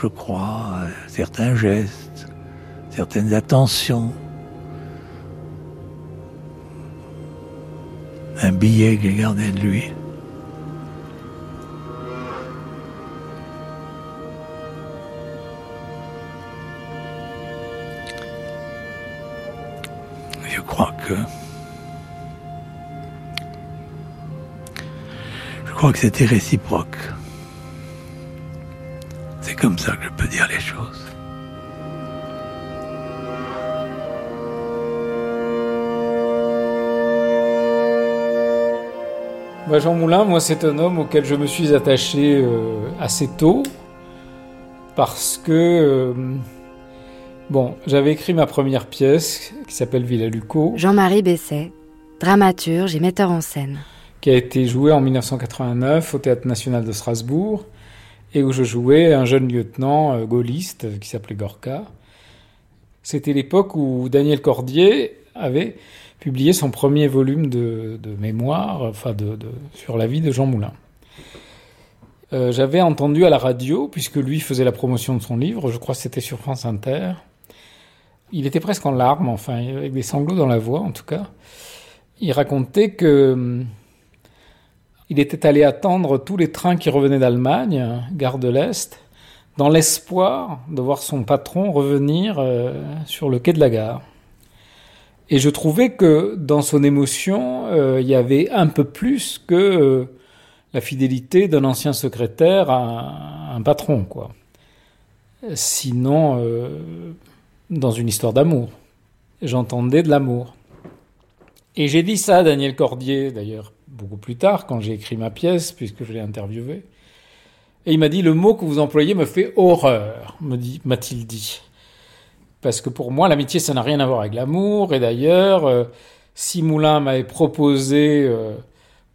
je crois certains gestes, certaines attentions. un billet qu'il gardait de lui. Je crois que c'était réciproque. C'est comme ça que je peux dire les choses. Bah, Jean Moulin, moi, c'est un homme auquel je me suis attaché euh, assez tôt parce que, euh, bon, j'avais écrit ma première pièce qui s'appelle Villa Luco, Jean-Marie Besset, dramaturge et metteur en scène. qui a été jouée en 1989 au Théâtre National de Strasbourg et où je jouais un jeune lieutenant euh, gaulliste qui s'appelait Gorka. C'était l'époque où Daniel Cordier avait publié son premier volume de, de mémoire, enfin de, de- sur la vie de Jean Moulin. Euh, J'avais entendu à la radio, puisque lui faisait la promotion de son livre, je crois que c'était sur France Inter. Il était presque en larmes, enfin, avec des sanglots dans la voix en tout cas. Il racontait que il était allé attendre tous les trains qui revenaient d'Allemagne, gare de l'Est, dans l'espoir de voir son patron revenir euh, sur le quai de la gare. Et je trouvais que dans son émotion, euh, il y avait un peu plus que euh, la fidélité d'un ancien secrétaire à un, patron, quoi. Sinon, dans une histoire d'amour. J'entendais de l'amour. Et j'ai dit ça à Daniel Cordier, d'ailleurs, beaucoup plus tard, quand j'ai écrit ma pièce, puisque je l'ai interviewé. Et il m'a dit, le mot que vous employez me fait horreur, me dit, m'a-t-il dit. Parce que pour moi, l'amitié, ça n'a rien à voir avec l'amour. Et d'ailleurs, euh, si Moulin m'avait proposé euh,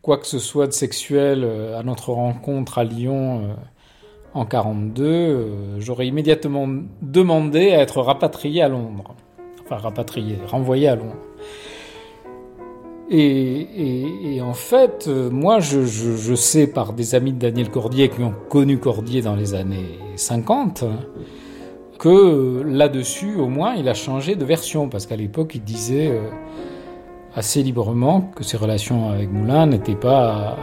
quoi que ce soit de sexuel euh, à notre rencontre à Lyon en 42, euh, j'aurais immédiatement demandé à être rapatrié à Londres. enfin rapatrié, renvoyé à Londres. Et, en fait, moi, je, sais par des amis de Daniel Cordier qui ont connu Cordier dans les années 50 que là-dessus, au moins, il a changé de version, parce qu'à l'époque, il disait euh, assez librement que ses relations avec Moulin n'étaient pas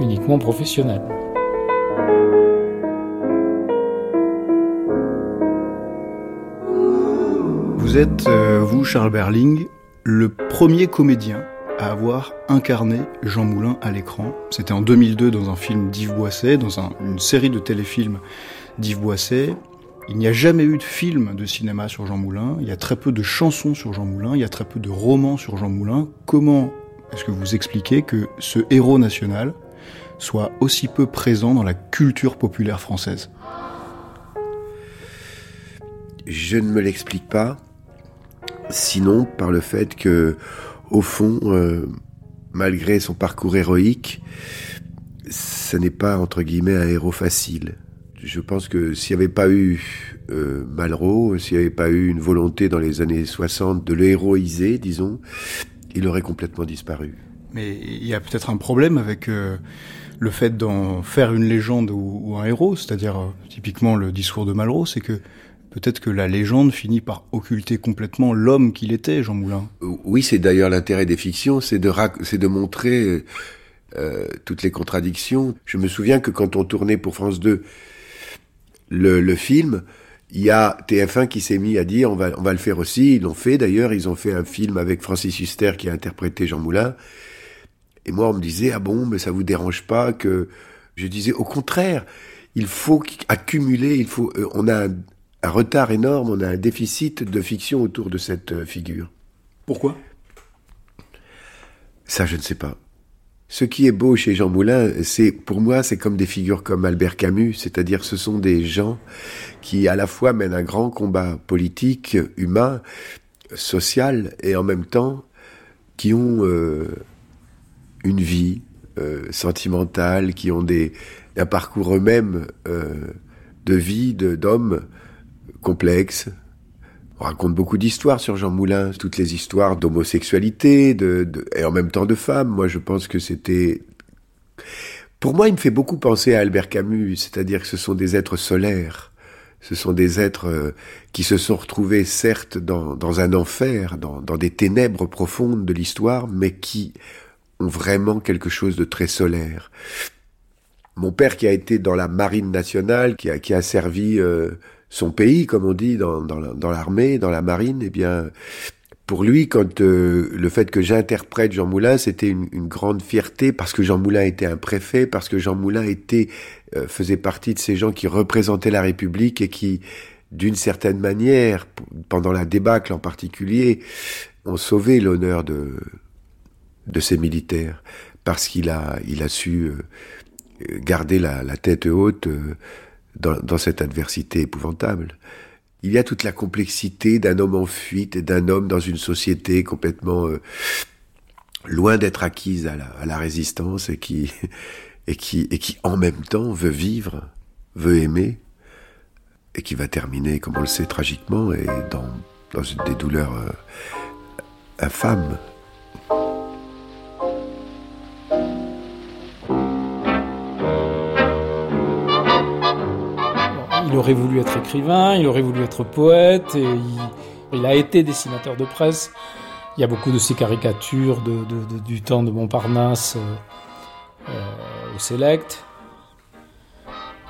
uniquement professionnelles. Vous êtes, euh, vous, Charles Berling, le premier comédien à avoir incarné Jean Moulin à l'écran. C'était en 2002 dans un film d'Yves Boisset, dans une série de téléfilms d'Yves Boisset. Il n'y a jamais eu de film de cinéma sur Jean Moulin, il y a très peu de chansons sur Jean Moulin, il y a très peu de romans sur Jean Moulin. Comment est-ce que vous expliquez que ce héros national soit aussi peu présent dans la culture populaire française? Je ne me l'explique pas, sinon par le fait que, au fond, euh, malgré son parcours héroïque, ce n'est pas entre guillemets un héros facile je pense que s'il n'y avait pas eu euh, Malraux, s'il n'y avait pas eu une volonté dans les années 60 de le héroïser, disons, il aurait complètement disparu. Mais il y a peut-être un problème avec euh, le fait d'en faire une légende ou, un héros, c'est-à-dire typiquement le discours de Malraux, c'est que peut-être que la légende finit par occulter complètement l'homme qu'il était, Jean Moulin. Oui, c'est d'ailleurs l'intérêt des fictions, c'est de, de montrer euh, toutes les contradictions. Je me souviens que quand on tournait pour France 2, le, film, il y a TF1 qui s'est mis à dire on va, on va le faire aussi. Ils l'ont fait d'ailleurs. Ils ont fait un film avec Francis Huster qui a interprété Jean Moulin. Et moi, on me disait ah bon, mais ça vous dérange pas que je disais au contraire. Il faut accumuler. Il faut. Euh, on a un, un, retard énorme. On a un déficit de fiction autour de cette euh, figure. Pourquoi? Ça, je ne sais pas. Ce qui est beau chez Jean Moulin, c'est pour moi, c'est comme des figures comme Albert Camus, c'est-à-dire ce sont des gens qui à la fois mènent un grand combat politique, humain, social, et en même temps qui ont euh, une vie euh, sentimentale, qui ont des, un parcours eux-mêmes euh, de vie, d'hommes complexes, on raconte beaucoup d'histoires sur Jean Moulin, toutes les histoires d'homosexualité, de, et en même temps de femmes. Moi, je pense que c'était... Pour moi, il me fait beaucoup penser à Albert Camus, c'est-à-dire que ce sont des êtres solaires. Ce sont des êtres euh, qui se sont retrouvés, certes, dans, dans un enfer, dans, dans des ténèbres profondes de l'histoire, mais qui ont vraiment quelque chose de très solaire. Mon père qui a été dans la marine nationale, qui a, qui a servi euh, son pays, comme on dit dans, l'armée, dans la marine, eh bien, pour lui, quand euh, le fait que j'interprète Jean Moulin, c'était une, grande fierté parce que Jean Moulin était un préfet, parce que Jean Moulin était euh, faisait partie de ces gens qui représentaient la République et qui, d'une certaine manière, pendant la débâcle en particulier, ont sauvé l'honneur de de ces militaires parce qu'il a il a su euh, garder la tête haute dans, cette adversité épouvantable. Il y a toute la complexité d'un homme en fuite et d'un homme dans une société complètement euh, loin d'être acquise à la, résistance et qui, et, qui, et qui en même temps veut vivre, veut aimer et qui va terminer, comme on le sait, tragiquement et dans, des douleurs euh, infâmes. Il aurait voulu être écrivain, il aurait voulu être poète, et il, a été dessinateur de presse. Il y a beaucoup de ces caricatures du temps de Montparnasse euh, euh, au Select,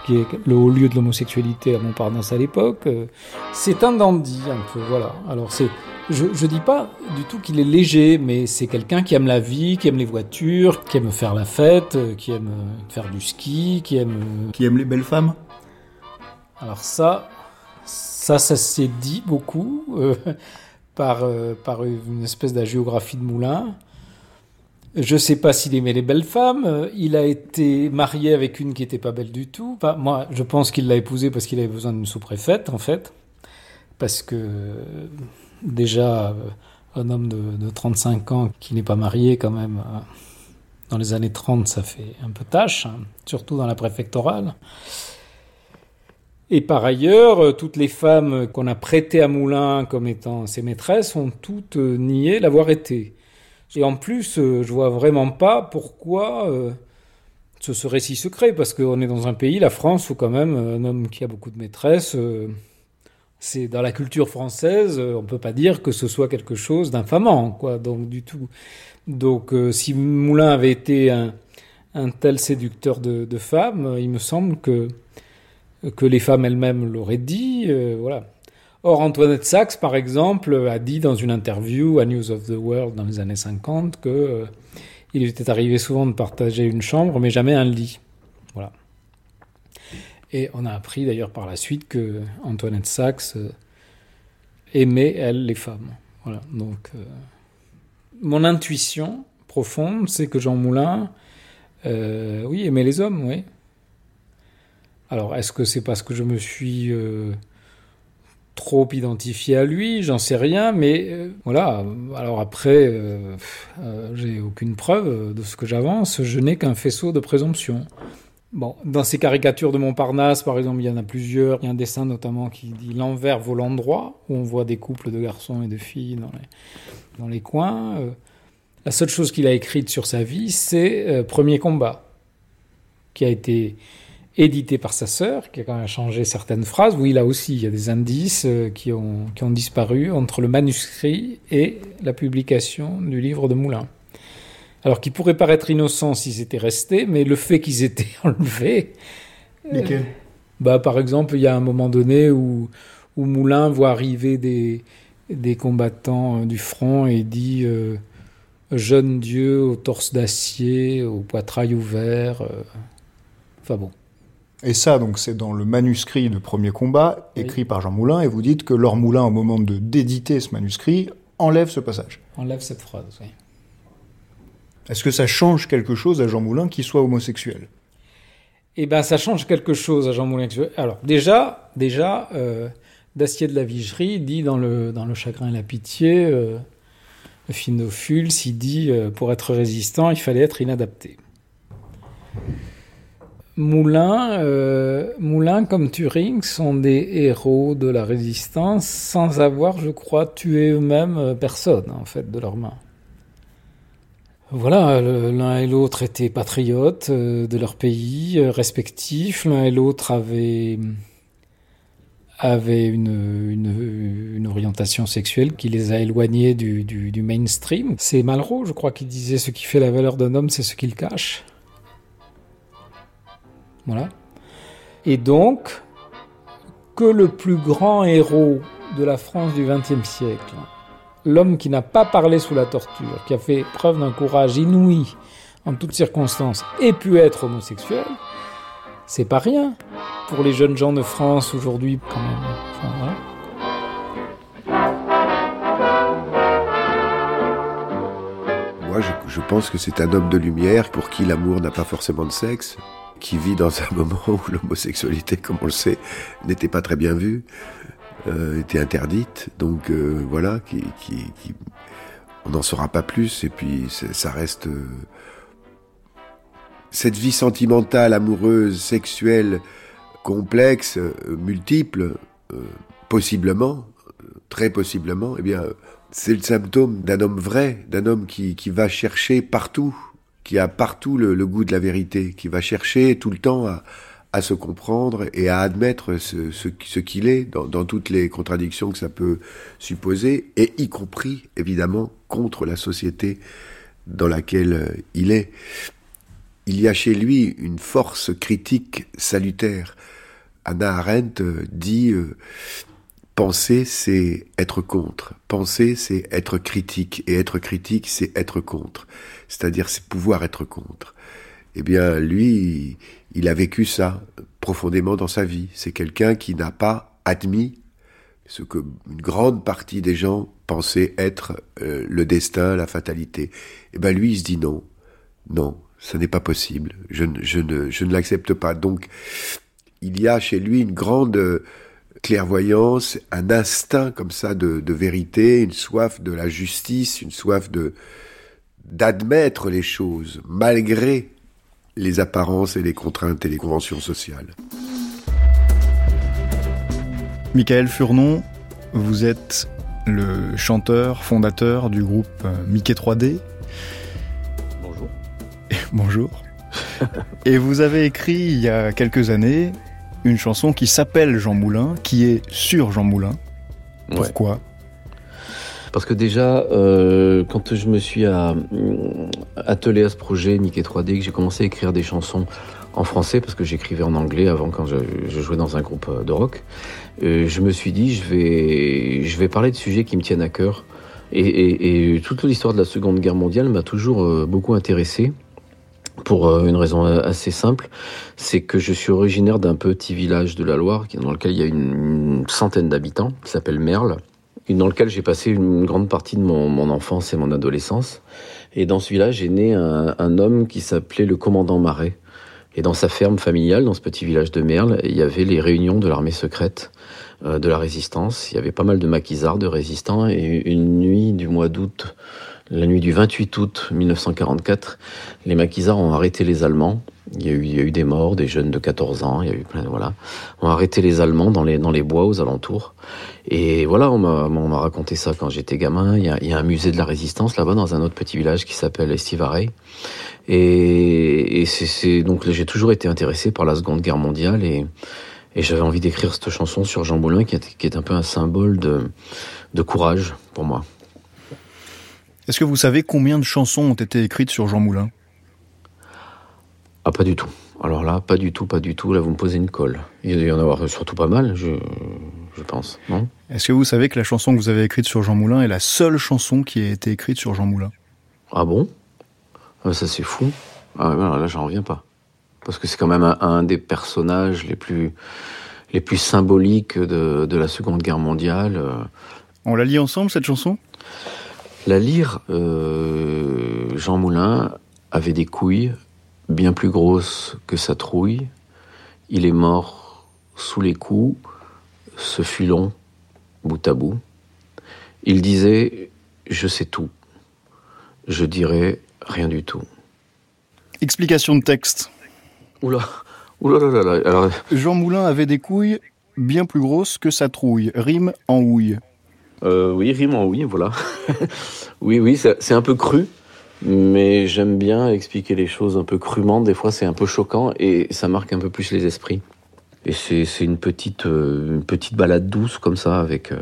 qui est le haut lieu de l'homosexualité à Montparnasse à l'époque. C'est un dandy un peu, voilà. Alors c'est, je, je dis pas du tout qu'il est léger, mais c'est quelqu'un qui aime la vie, qui aime les voitures, qui aime faire la fête, qui aime faire du ski, qui aime... Qui aime les belles femmes? Alors ça, ça, ça s'est dit beaucoup euh, par, euh, par une espèce d'agiographie de Moulin. Je ne sais pas s'il aimait les belles femmes. Il a été marié avec une qui n'était pas belle du tout. moi, je pense qu'il l'a épousée parce qu'il avait besoin d'une sous-préfète, en fait. Parce que déjà, euh, un homme de, 35 ans qui n'est pas marié, quand même, dans les années 30, ça fait un peu tâche, hein, surtout dans la préfectorale. Et par ailleurs, euh, toutes les femmes qu'on a prêtées à Moulin comme étant ses maîtresses ont toutes euh, nié l'avoir été. Et en plus, euh, je vois vraiment pas pourquoi ce serait si secret, parce qu'on est dans un pays, la France, où quand même un homme qui a beaucoup de maîtresses, c'est dans la culture française, on peut pas dire que ce soit quelque chose d'infamant, quoi. Donc du tout. Donc si Moulin avait été un, tel séducteur de femmes, il me semble que que les femmes elles-mêmes l'auraient dit. Euh, voilà. Or, Antoinette Sachs, par exemple, a dit dans une interview à News of the World dans les années 50 que euh, il était arrivé souvent de partager une chambre, mais jamais un lit. Voilà. Et on a appris d'ailleurs par la suite que Antoinette Sachs euh, aimait, elle, les femmes. Voilà. Donc, mon intuition profonde, c'est que Jean Moulin, oui, aimait les hommes, oui. Alors, est-ce que c'est parce que je me suis euh, trop identifié à lui? J'en sais rien, mais euh, voilà. Alors après, euh, j'ai aucune preuve de ce que j'avance. Je n'ai qu'un faisceau de présomption. Bon, dans ces caricatures de Montparnasse, par exemple, il y en a plusieurs. Il y a un dessin notamment qui dit l'envers vaut l'endroit, où on voit des couples de garçons et de filles dans dans les coins. la seule chose qu'il a écrite sur sa vie, c'est Premier combat, qui a été édité par sa sœur, qui a quand même changé certaines phrases. Oui, là aussi, il y a des indices euh, qui ont, qui ont disparu entre le manuscrit et la publication du livre de Moulin. Alors, qui pourrait paraître innocent s'ils étaient restés, mais le fait qu'ils étaient enlevés. Euh, bah, par exemple, il y a un moment donné où, où Moulin voit arriver des, des combattants euh, du front et dit Jeune Dieu au torse d'acier, au poitrail ouvert. Enfin bon. Et ça, donc, c'est dans le manuscrit de Premier Combat, écrit par Jean Moulin, et vous dites que Laure Moulin, au moment de d'éditer ce manuscrit, enlève ce passage. Enlève cette phrase, oui. Est-ce que ça change quelque chose à Jean Moulin qu'il soit homosexuel? Eh bien, ça change quelque chose à Jean Moulin. Alors, déjà, déjà euh, Dacier de la Vigerie dit dans le, dans le Chagrin et la Pitié, euh, Phinophule, s'il dit euh, pour être résistant, il fallait être inadapté. Moulin, euh, Moulin comme Turing sont des héros de la résistance sans avoir, je crois, tué eux-mêmes euh, personne, en fait, de leurs mains. Voilà, l'un et l'autre étaient patriotes euh, de leur pays respectifs. L'un et l'autre avaient, avaient une, une, une, orientation sexuelle qui les a éloignés du, du, du mainstream. C'est Malraux, je crois, qui disait ce qui fait la valeur d'un homme, c'est ce qu'il cache. Voilà. Et donc, que le plus grand héros de la France du XXe siècle, l'homme qui n'a pas parlé sous la torture, qui a fait preuve d'un courage inouï en toutes circonstances, ait pu être homosexuel, c'est pas rien pour les jeunes gens de France aujourd'hui, quand même. Moi, je, je pense que c'est un homme de lumière pour qui l'amour n'a pas forcément de sexe qui vit dans un moment où l'homosexualité, comme on le sait, n'était pas très bien vue, euh, était interdite. Donc euh, voilà, qui, qui, qui on n'en saura pas plus. Et puis ça reste euh, cette vie sentimentale, amoureuse, sexuelle, complexe, euh, multiple, euh, possiblement, très possiblement. Eh bien, c'est le symptôme d'un homme vrai, d'un homme qui, qui va chercher partout qui a partout le, goût de la vérité, qui va chercher tout le temps à, se comprendre et à admettre ce, qu'il est dans, dans, toutes les contradictions que ça peut supposer, et y compris évidemment contre la société dans laquelle euh, il est. Il y a chez lui une force critique salutaire. Anna Arendt euh, dit euh, penser c'est être contre, penser c'est être critique, et être critique c'est être contre c'est-à-dire c'est pouvoir être contre. Eh bien, lui, il a vécu ça profondément dans sa vie. C'est quelqu'un qui n'a pas admis ce que une grande partie des gens pensaient être euh, le destin, la fatalité. Eh bien, lui, il se dit non, non, ce n'est pas possible. Je, je ne, je ne l'accepte pas. Donc, il y a chez lui une grande clairvoyance, un instinct comme ça de, de vérité, une soif de la justice, une soif de, d'admettre les choses malgré les apparences et les contraintes et les conventions sociales. Michael Furnon, vous êtes le chanteur fondateur du groupe euh, Mickey 3D. Bonjour. Bonjour. Et vous avez écrit il y a quelques années une chanson qui s'appelle Jean Moulin, qui est sur Jean Moulin. Pourquoi? Parce que déjà, euh, quand je me suis à, attelé à ce projet Mickey 3D, que j'ai commencé à écrire des chansons en français, parce que j'écrivais en anglais avant quand je, je, jouais dans un groupe de rock, euh, je me suis dit, je vais, je vais parler de sujets qui me tiennent à cœur. Et, et, et toute l'histoire de la Seconde Guerre mondiale m'a toujours euh, beaucoup intéressé pour euh, une raison assez simple, c'est que je suis originaire d'un petit village de la Loire dans lequel il y a une, centaine d'habitants, qui s'appelle Merle, et dans lequel j'ai passé une grande partie de mon, enfance et mon adolescence. Et dans ce village est né un, un homme qui s'appelait le commandant Marais. Et dans sa ferme familiale, dans ce petit village de Merle, il y avait les réunions de l'armée secrète euh, de la résistance. Il y avait pas mal de maquisards, de résistants, et une nuit du mois d'août la nuit du 28 août 1944, les maquisards ont arrêté les Allemands. Il y, a eu, des morts, des jeunes de 14 ans, il y a eu plein de, voilà. On a arrêté les Allemands dans les, dans les bois aux alentours. Et voilà, on m'a raconté ça quand j'étais gamin. Il y, a, un musée de la résistance là-bas dans un autre petit village qui s'appelle Estivarey. Et, c'est donc j'ai toujours été intéressé par la Seconde Guerre mondiale et, et j'avais envie d'écrire cette chanson sur Jean Boulin qui est, qui est un peu un symbole de, de courage pour moi. Est-ce que vous savez combien de chansons ont été écrites sur Jean Moulin? Ah, pas du tout. Alors là, pas du tout, pas du tout. Là, vous me posez une colle. Il doit y en avoir surtout pas mal, je, je pense, non? Est-ce que vous savez que la chanson que vous avez écrite sur Jean Moulin est la seule chanson qui a été écrite sur Jean Moulin? Ah bon? Ah, Ça, c'est fou. Ah, là, j'en reviens pas. Parce que c'est quand même un, un, des personnages les plus, les plus symboliques de, de la Seconde Guerre mondiale. On la lit ensemble, cette chanson? La lyre, euh, Jean Moulin avait des couilles bien plus grosses que sa trouille. Il est mort sous les coups, ce fut long, bout à bout. Il disait Je sais tout, je dirai rien du tout. Explication de texte. Oula, oula là là là. Alors... Jean Moulin avait des couilles bien plus grosses que sa trouille. Rime en houille. Euh, oui, rime en oui, voilà. oui, oui, c'est un peu cru, mais j'aime bien expliquer les choses un peu crûment. Des fois, c'est un peu choquant et ça marque un peu plus les esprits. Et c'est une petite, euh, une petite balade douce comme ça, avec, euh,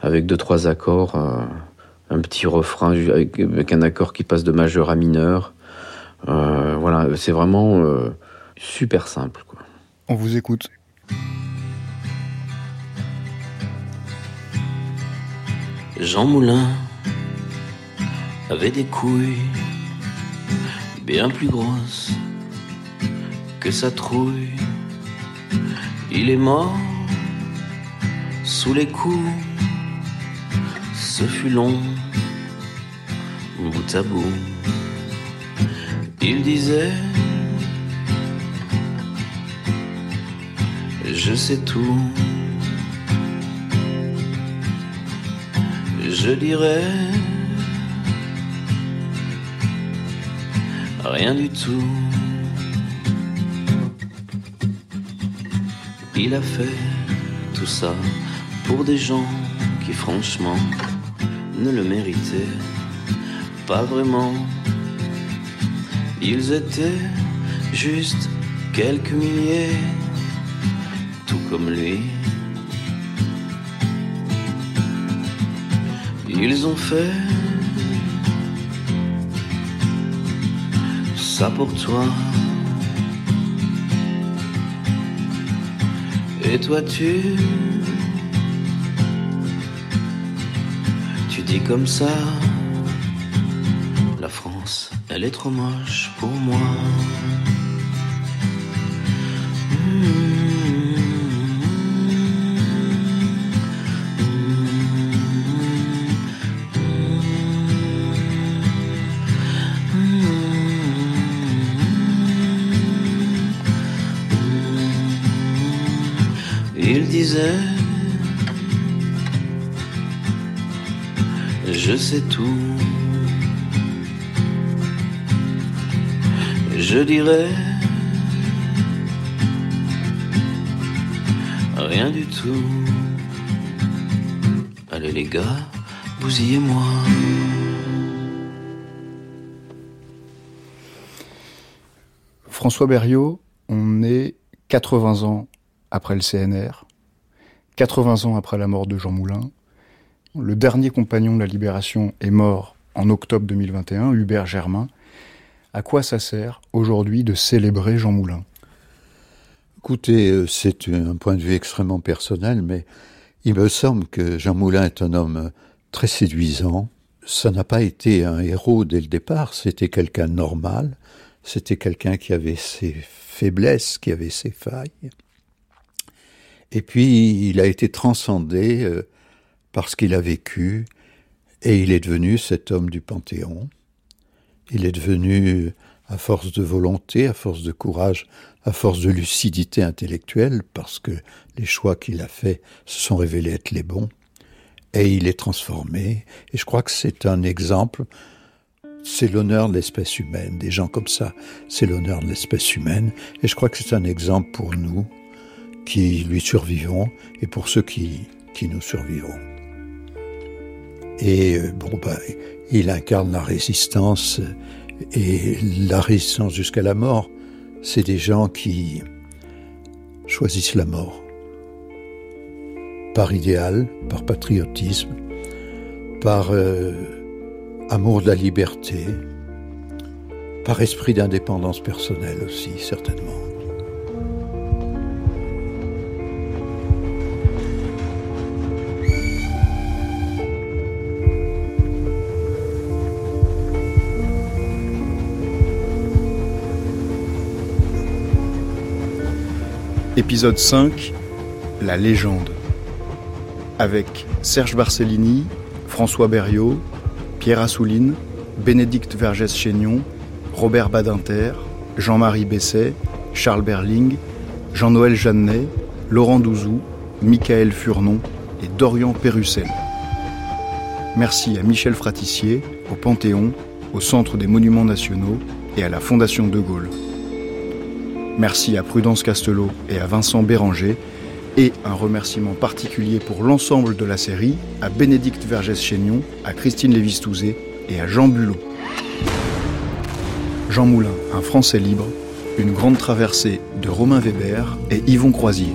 avec deux, trois accords, un petit refrain avec, un accord qui passe de majeur à mineur. Voilà, c'est vraiment super simple. Quoi. On vous écoute. Jean Moulin avait des couilles bien plus grosses que sa trouille. Il est mort sous les coups, ce fut long, bout à bout. Il disait, je sais tout. Je dirais rien du tout. Il a fait tout ça pour des gens qui franchement ne le méritaient pas vraiment. Ils étaient juste quelques milliers, tout comme lui. Ils ont fait ça pour toi. Et toi tu tu dis comme ça la France, elle est trop moche pour moi. Sais tout. Je dirais rien du tout. Allez les gars, bousillez-moi. François Berriot, on est 80 ans après le CNR, 80 ans après la mort de Jean Moulin. Le dernier compagnon de la Libération est mort en octobre 2021, Hubert Germain. À quoi ça sert aujourd'hui de célébrer Jean Moulin? Écoutez, euh, c'est un point de vue extrêmement personnel, mais il me semble que Jean Moulin est un homme très séduisant. Ça n'a pas été un héros dès le départ, c'était quelqu'un normal, c'était quelqu'un qui avait ses faiblesses, qui avait ses failles. Et puis, il a été transcendé euh, par ce qu'il a vécu, et il est devenu cet homme du Panthéon. Il est devenu, à force de volonté, à force de courage, à force de lucidité intellectuelle, parce que les choix qu'il a faits se sont révélés être les bons, et il est transformé. Et je crois que c'est un exemple, c'est l'honneur de l'espèce humaine, des gens comme ça, c'est l'honneur de l'espèce humaine, et je crois que c'est un exemple pour nous qui lui survivons, et pour ceux qui, qui nous survivront. Et euh, bon, bah, il incarne la résistance et la résistance jusqu'à la mort. C'est des gens qui choisissent la mort par idéal, par patriotisme, par euh, amour de la liberté, par esprit d'indépendance personnelle aussi, certainement. Épisode 5 La légende. Avec Serge Barcellini, François Berriot, Pierre Assouline, Bénédicte Vergès-Chénion, Robert Badinter, Jean-Marie Besset, Charles Berling, Jean-Noël Jeannet, Laurent Douzou, Michael Furnon et Dorian Pérussel. Merci à Michel Fratissier, au Panthéon, au Centre des Monuments Nationaux et à la Fondation De Gaulle. Merci à Prudence Castelot et à Vincent Béranger. Et un remerciement particulier pour l'ensemble de la série à Bénédicte Vergès-Chénion, à Christine Lévis-Touzé et à Jean Bulot. Jean Moulin, un Français libre, une grande traversée de Romain Weber et Yvon Croisier.